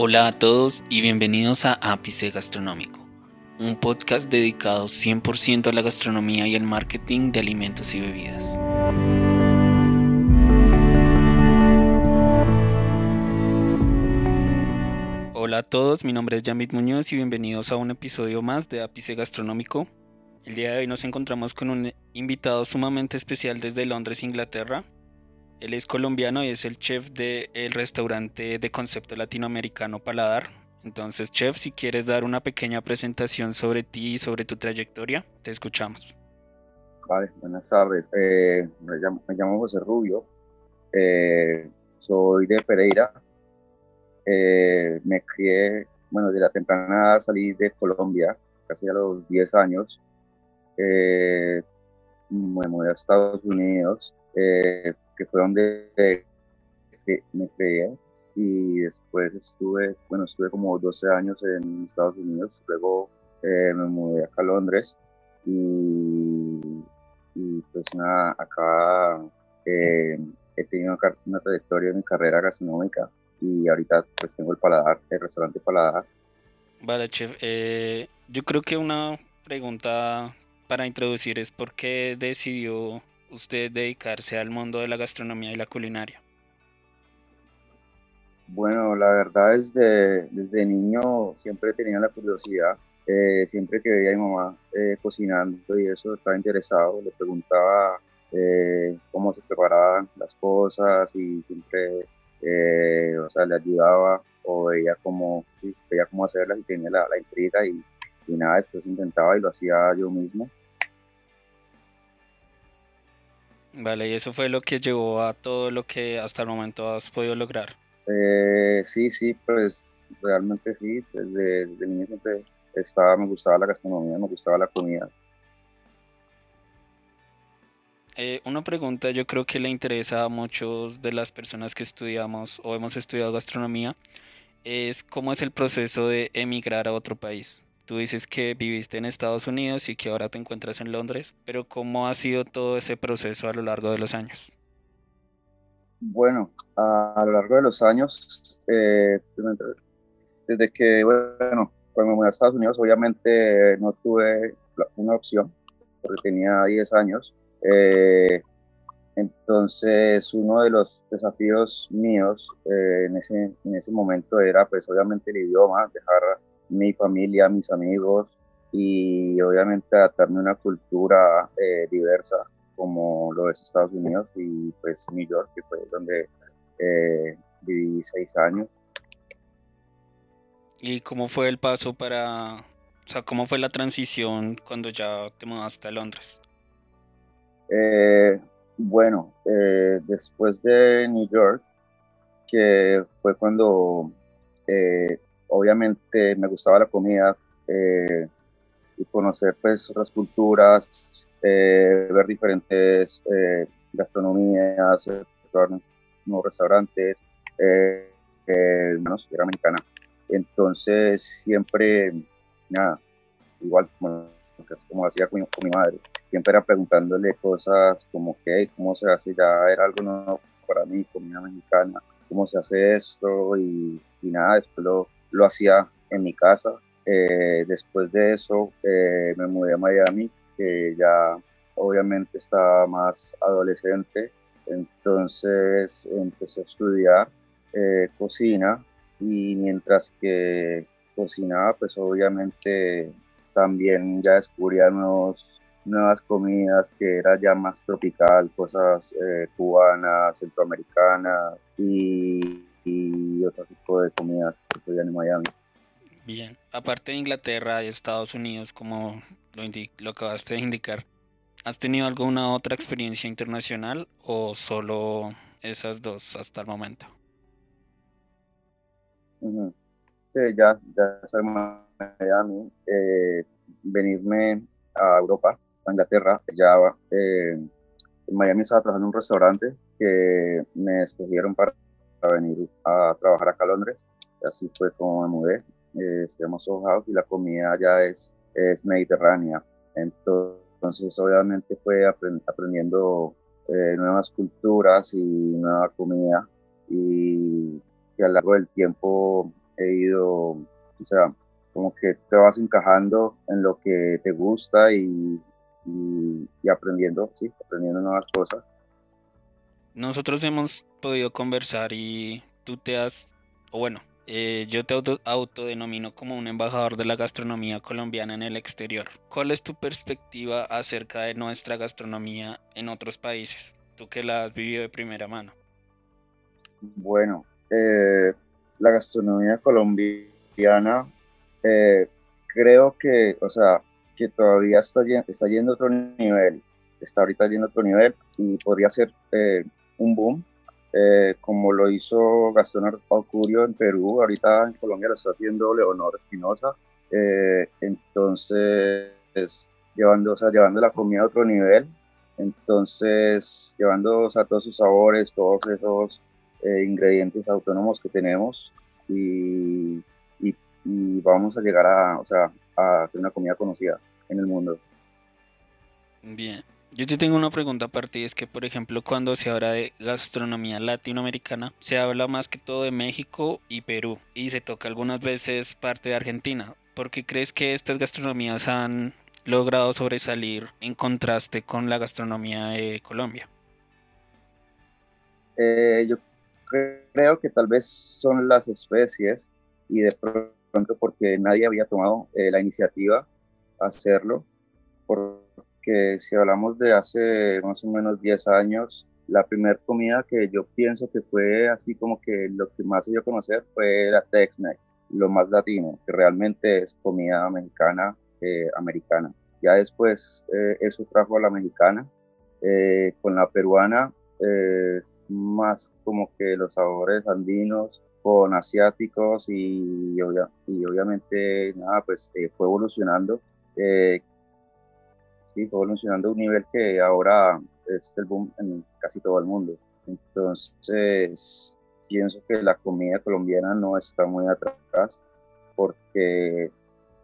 Hola a todos y bienvenidos a Ápice Gastronómico, un podcast dedicado 100% a la gastronomía y al marketing de alimentos y bebidas. Hola a todos, mi nombre es Yamit Muñoz y bienvenidos a un episodio más de Ápice Gastronómico. El día de hoy nos encontramos con un invitado sumamente especial desde Londres, Inglaterra, él es colombiano y es el chef del restaurante de concepto latinoamericano Paladar. Entonces, chef, si quieres dar una pequeña presentación sobre ti y sobre tu trayectoria, te escuchamos. Vale, buenas tardes. Eh, me, llamo, José Rubio. Eh, soy de Pereira. Eh, me crié, bueno, de la temprana salí de Colombia, casi a los 10 años. me mudé a Estados Unidos que fue donde me creé y después estuve, bueno, estuve como 12 años en Estados Unidos, luego eh, me mudé acá a Londres. Y, pues nada, acá eh, he tenido una, trayectoria en mi carrera gastronómica. Y ahorita pues tengo el paladar, el restaurante paladar. Vale, chef, eh, yo creo que una pregunta para introducir es por qué decidió usted dedicarse al mundo de la gastronomía y la culinaria? Bueno, la verdad es de, desde niño siempre tenía la curiosidad, eh, siempre que veía a mi mamá eh, cocinando y eso estaba interesado, le preguntaba eh, cómo se preparaban las cosas y siempre, o sea, le ayudaba o veía cómo, veía cómo hacerlas y tenía la, la intriga y nada, después intentaba y lo hacía yo mismo Vale, y eso fue lo que llevó a todo lo que hasta el momento has podido lograr. Eh, sí, sí, pues realmente sí, desde, desde niño siempre estaba, me gustaba la gastronomía, me gustaba la comida. Eh, una pregunta yo creo que le interesa a muchos de las personas que estudiamos o hemos estudiado gastronomía, es cómo es el proceso de emigrar a otro país. Tú dices que viviste en Estados Unidos y que ahora te encuentras en Londres, pero ¿cómo ha sido todo ese proceso a lo largo de los años? Bueno, a, lo largo de los años, eh, desde que, bueno, cuando me mudé a Estados Unidos, obviamente no tuve una opción, porque tenía 10 años. Eh, entonces, uno de los desafíos míos eh, en, ese, en ese momento era, pues, obviamente el idioma, dejar mi familia, mis amigos y obviamente adaptarme a una cultura eh, diversa como lo es Estados Unidos y pues New York, que fue donde eh, viví seis años. ¿Y cómo fue el paso para, o sea, cómo fue la transición cuando ya te mudaste a Londres? Eh, bueno, después de New York, que fue cuando obviamente me gustaba la comida eh, y conocer pues otras culturas, eh, ver diferentes eh, gastronomías, nuevos restaurantes, eh, era americana. Entonces siempre, nada, igual como, como hacía con, mi madre, siempre era preguntándole cosas como que, ¿cómo se hace? Ya era algo nuevo para mí, comida mexicana, ¿cómo se hace esto? Y, y nada, después lo, lo hacía en mi casa. Eh, después de eso eh, me mudé a Miami, que ya obviamente estaba más adolescente, entonces empecé a estudiar eh, cocina. Y mientras que cocinaba, pues obviamente también ya descubría nuevos, nuevas comidas que era ya más tropical, cosas cubanas, centroamericanas y y otro tipo de comidas podían en Miami. Bien, aparte de Inglaterra y Estados Unidos, como lo, lo acabaste de indicar, ¿has tenido alguna otra experiencia internacional o solo esas dos hasta el momento? ya, ya Miami, eh, venirme a Europa, a Inglaterra, ya eh, en Miami estaba trabajando en un restaurante que me escogieron para a venir a trabajar acá a Londres. Así fue como me mudé. Eh, se llama Soul y la comida ya es, es mediterránea. Entonces, obviamente fue aprendiendo eh, nuevas culturas y nueva comida y, y, a lo largo del tiempo he ido, o sea, como que te vas encajando en lo que te gusta y, y, aprendiendo, sí, aprendiendo nuevas cosas. Nosotros hemos podido conversar y tú te has, o bueno, eh, yo te auto, autodenomino como un embajador de la gastronomía colombiana en el exterior. ¿Cuál es tu perspectiva acerca de nuestra gastronomía en otros países? Tú que la has vivido de primera mano. Bueno, eh, la gastronomía colombiana eh, creo que, o sea, que todavía está, está yendo a otro nivel, está ahorita yendo a otro nivel y podría ser eh, un boom, eh, como lo hizo Gastón Arcurio en Perú, ahorita en Colombia lo está haciendo Leonor Espinosa, entonces llevando, o sea, llevando la comida a otro nivel, entonces llevando o sea, todos sus sabores, todos esos ingredientes autónomos que tenemos y y vamos a llegar a, o sea, a hacer una comida conocida en el mundo. Bien. Yo te tengo una pregunta para ti, es que por ejemplo cuando se habla de gastronomía latinoamericana, se habla más que todo de México y Perú, y se toca algunas veces parte de Argentina. ¿Por qué crees que estas gastronomías han logrado sobresalir en contraste con la gastronomía de Colombia? Eh, yo creo que tal vez son las especies y de pronto porque nadie había tomado eh, la iniciativa hacerlo, porque si hablamos de hace más o menos 10 años, la primera comida que yo pienso que fue así como que lo que más se dio a conocer fue la Tex-Mex, lo más latino, que realmente es comida mexicana, eh, americana. Ya después eh, eso trajo a la mexicana, con la peruana es más como que los sabores andinos, con asiáticos y, y obviamente nada, pues eh, fue evolucionando. Sí, fue evolucionando a un nivel que ahora es el boom en casi todo el mundo. Entonces, pienso que la comida colombiana no está muy atrás porque,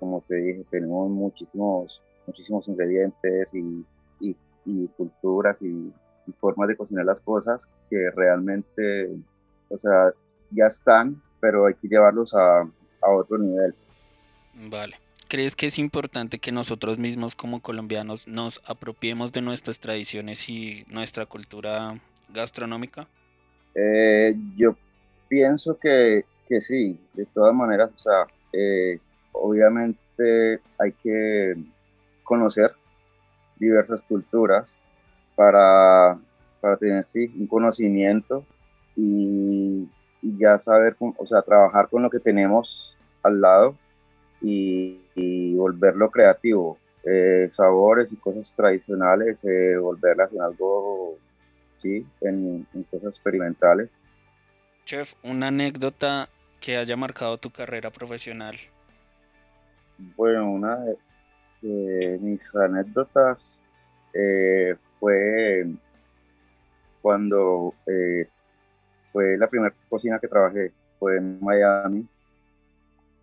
como te dije, tenemos muchísimos, muchísimos ingredientes y, y, y culturas y, y formas de cocinar las cosas que realmente, o sea, ya están, pero hay que llevarlos a, a otro nivel. Vale. ¿Crees que es importante que nosotros mismos como colombianos nos apropiemos de nuestras tradiciones y nuestra cultura gastronómica? Eh, yo pienso que, que, sí, de todas maneras, o sea, eh, obviamente hay que conocer diversas culturas para, para tener sí, un conocimiento y y ya saber, o sea, trabajar con lo que tenemos al lado y, volverlo creativo. Eh, sabores y cosas tradicionales, eh, volverlas en algo, sí, en, cosas experimentales. Chef, una anécdota que haya marcado tu carrera profesional. Bueno, una de, mis anécdotas eh, fue cuando fue la primera cocina que trabajé, fue en Miami.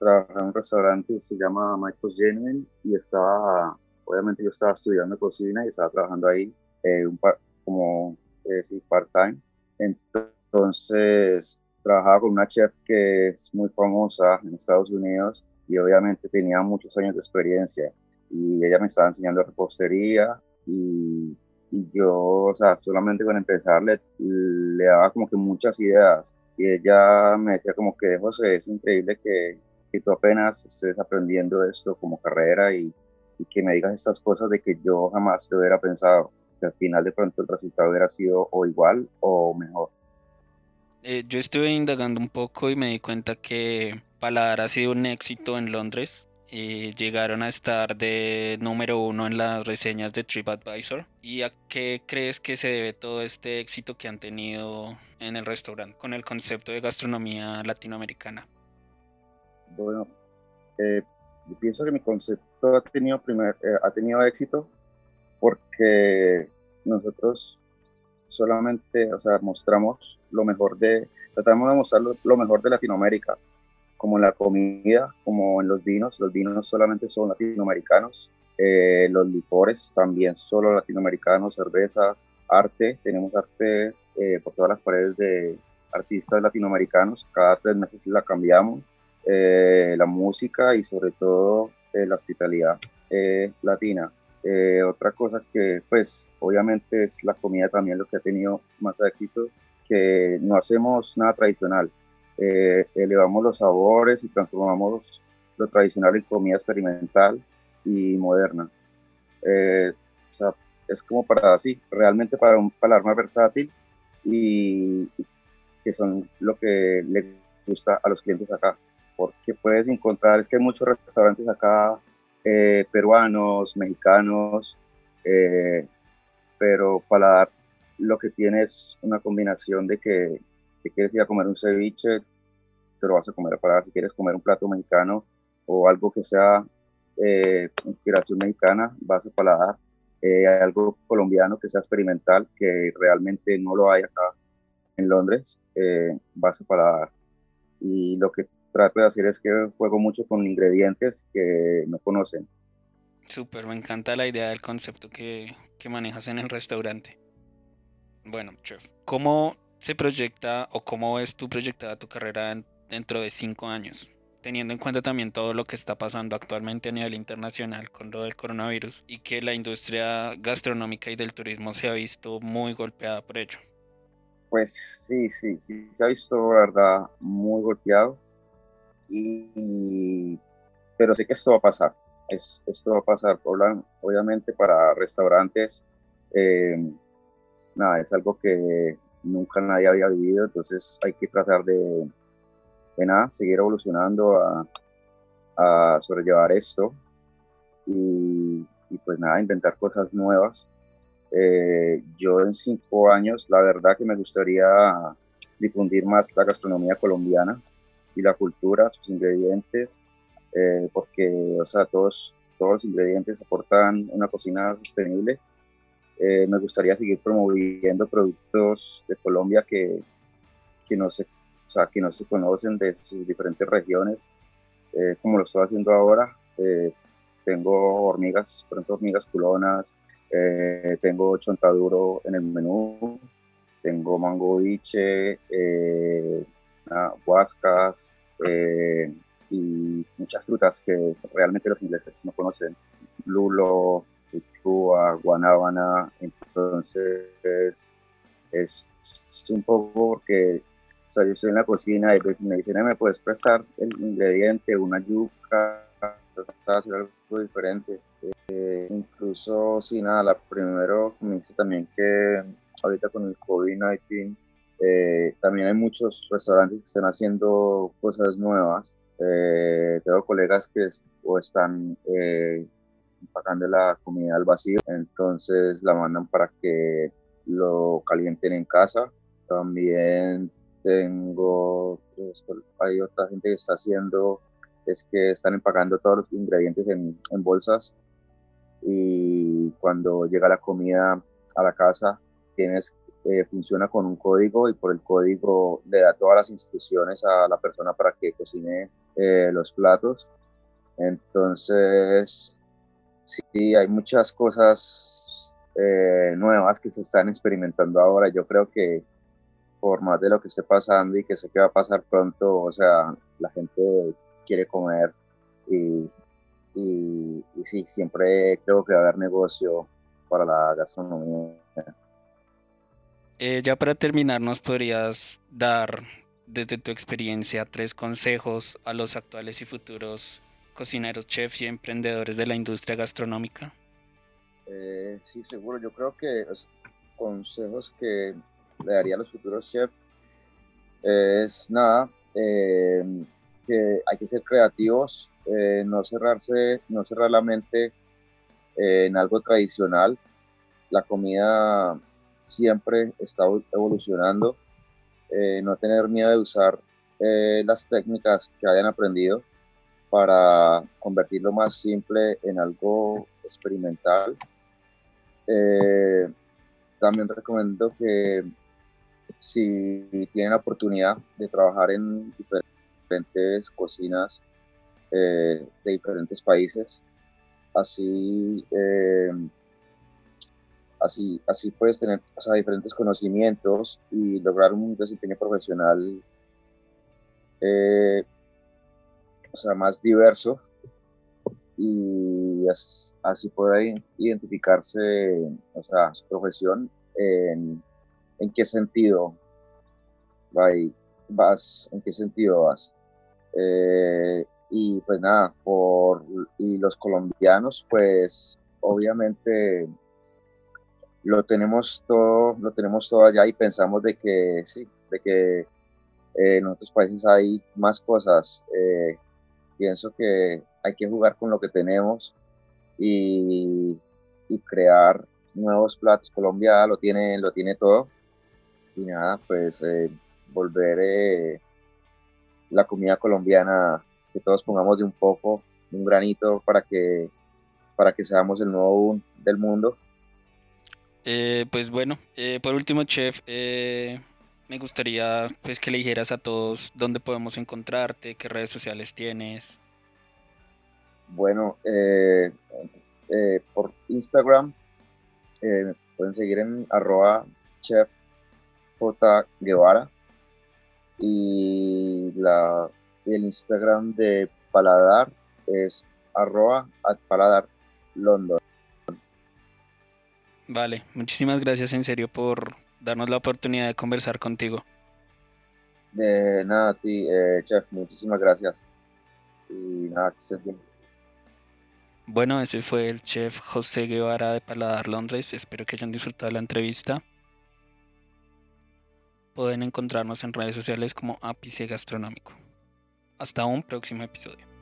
Trabajé en un restaurante que se llama Michael's Genuine y estaba, obviamente yo estaba estudiando cocina y estaba trabajando ahí eh, un como eh, part-time. Entonces trabajaba con una chef que es muy famosa en Estados Unidos y obviamente tenía muchos años de experiencia y ella me estaba enseñando repostería y y yo, o sea, solamente con empezar le, le daba como que muchas ideas y ella me decía como que, José, es increíble que, que tú apenas estés aprendiendo esto como carrera y, y, que me digas estas cosas de que yo jamás lo hubiera pensado, que al final de pronto el resultado hubiera sido o igual o mejor. Eh, yo estuve indagando un poco y me di cuenta que Paladar ha sido un éxito en Londres llegaron a estar de número uno en las reseñas de TripAdvisor. ¿Y a qué crees que se debe todo este éxito que han tenido en el restaurante con el concepto de gastronomía latinoamericana? Bueno, eh, pienso que mi concepto ha tenido, primer, eh, ha tenido éxito porque nosotros solamente, o sea, mostramos lo mejor de, tratamos de mostrar lo mejor de Latinoamérica como en la comida, como en los vinos. Los vinos solamente son latinoamericanos. Eh, los licores también solo latinoamericanos, cervezas, arte. Tenemos arte por todas las paredes de artistas latinoamericanos. Cada tres meses la cambiamos. Eh, la música y sobre todo eh, la hospitalidad latina. otra cosa que pues obviamente es la comida también lo que ha tenido más éxito, que no hacemos nada tradicional, elevamos los sabores y transformamos lo tradicional en comida experimental y moderna. es como para así, realmente para un paladar versátil y que son lo que le gusta a los clientes acá. Porque puedes encontrar, es que hay muchos restaurantes acá, eh, peruanos, mexicanos, eh, pero paladar lo que tienes una combinación de que si quieres ir a comer un ceviche, te lo vas a comer a paladar. Si quieres comer un plato mexicano o algo que sea eh, inspiración mexicana, vas a paladar eh, algo colombiano que sea experimental, que realmente no lo hay acá en Londres, eh, base para... Y lo que trato de hacer es que juego mucho con ingredientes que no conocen. Súper, me encanta la idea del concepto que, que manejas en el restaurante. Bueno, chef, ¿cómo se proyecta o cómo ves tú proyectada tu carrera dentro de cinco años? teniendo en cuenta también todo lo que está pasando actualmente a nivel internacional con lo del coronavirus y que la industria gastronómica y del turismo se ha visto muy golpeada por ello. Pues sí, sí, sí, se ha visto, verdad, muy golpeado, y, pero sé que esto va a pasar, es, esto va a pasar, obviamente para restaurantes, eh, nada, es algo que nunca nadie había vivido, entonces hay que tratar de de nada, seguir evolucionando a, a sobrellevar esto y, pues nada, inventar cosas nuevas. Eh, yo en cinco años, la verdad que me gustaría difundir más la gastronomía colombiana y la cultura, sus ingredientes, eh, porque, o sea, todos, todos los ingredientes aportan una cocina sostenible. Eh, me gustaría seguir promoviendo productos de Colombia que, que no se sea, que no se conocen de sus diferentes regiones, eh, como lo estoy haciendo ahora. Tengo hormigas, ejemplo, hormigas culonas, tengo chontaduro en el menú, tengo mango biche, huascas y muchas frutas que realmente los ingleses no conocen. Lulo, uchua, guanábana, entonces es, un poco porque o yo estoy en la cocina y veces me dicen, ¿me puedes prestar el ingrediente, una yuca, hacer algo diferente? Eh, incluso, sí, nada, la primero me dice también que ahorita con el COVID-19 eh, también hay muchos restaurantes que están haciendo cosas nuevas. Eh, tengo colegas que o están empacando la comida al vacío, entonces la mandan para que lo calienten en casa. También tengo, pues, hay otra gente que está haciendo, es que están empacando todos los ingredientes en, en bolsas y cuando llega la comida a la casa, tienes, eh, funciona con un código y por el código le da todas las instrucciones a la persona para que cocine eh, los platos. Entonces, sí, hay muchas cosas eh, nuevas que se están experimentando ahora. Yo creo que por más de lo que esté pasando y que sé que va a pasar pronto, o sea, la gente quiere comer y, y, sí, siempre creo que va a haber negocio para la gastronomía. Eh, ya para terminar, ¿nos podrías dar desde tu experiencia tres consejos a los actuales y futuros cocineros, chefs y emprendedores de la industria gastronómica? Eh, sí, seguro. Yo creo que consejos que le daría a los futuros chefs es nada, eh, que hay que ser creativos, no cerrarse, no cerrar la mente en algo tradicional. La comida siempre está evolucionando. no tener miedo de usar las técnicas que hayan aprendido para convertir lo más simple en algo experimental. también recomiendo que si tienen la oportunidad de trabajar en diferentes cocinas eh, de diferentes países, así, eh, así, así puedes tener diferentes conocimientos y lograr un desempeño profesional eh, o sea, más diverso y así puede identificarse, o sea, su profesión en, en qué sentido vas, en qué sentido vas. Eh, y pues nada, por, y los colombianos, pues obviamente lo tenemos todo, lo tenemos todo allá y pensamos de que sí, de que eh, en otros países hay más cosas. Eh, pienso que hay que jugar con lo que tenemos y, y crear nuevos platos. Colombia lo tiene, lo tiene todo. Y nada, pues eh, volver la comida colombiana, que todos pongamos de un poco, un granito para que, para que seamos el nuevo del mundo. Eh, pues bueno, eh, por último, chef, me gustaría pues que le dijeras a todos dónde podemos encontrarte, qué redes sociales tienes. Bueno, eh, eh, por Instagram eh, pueden seguir en arroba chef J Guevara y la, el Instagram de Paladar es arroba paladar London. Vale, muchísimas gracias en serio por darnos la oportunidad de conversar contigo. De nada, a ti, chef, muchísimas gracias. Y nada, que estés bien. Bueno, ese fue el chef José Guevara de Paladar Londres. Espero que hayan disfrutado la entrevista. Pueden encontrarnos en redes sociales como Ápice Gastronómico. Hasta un próximo episodio.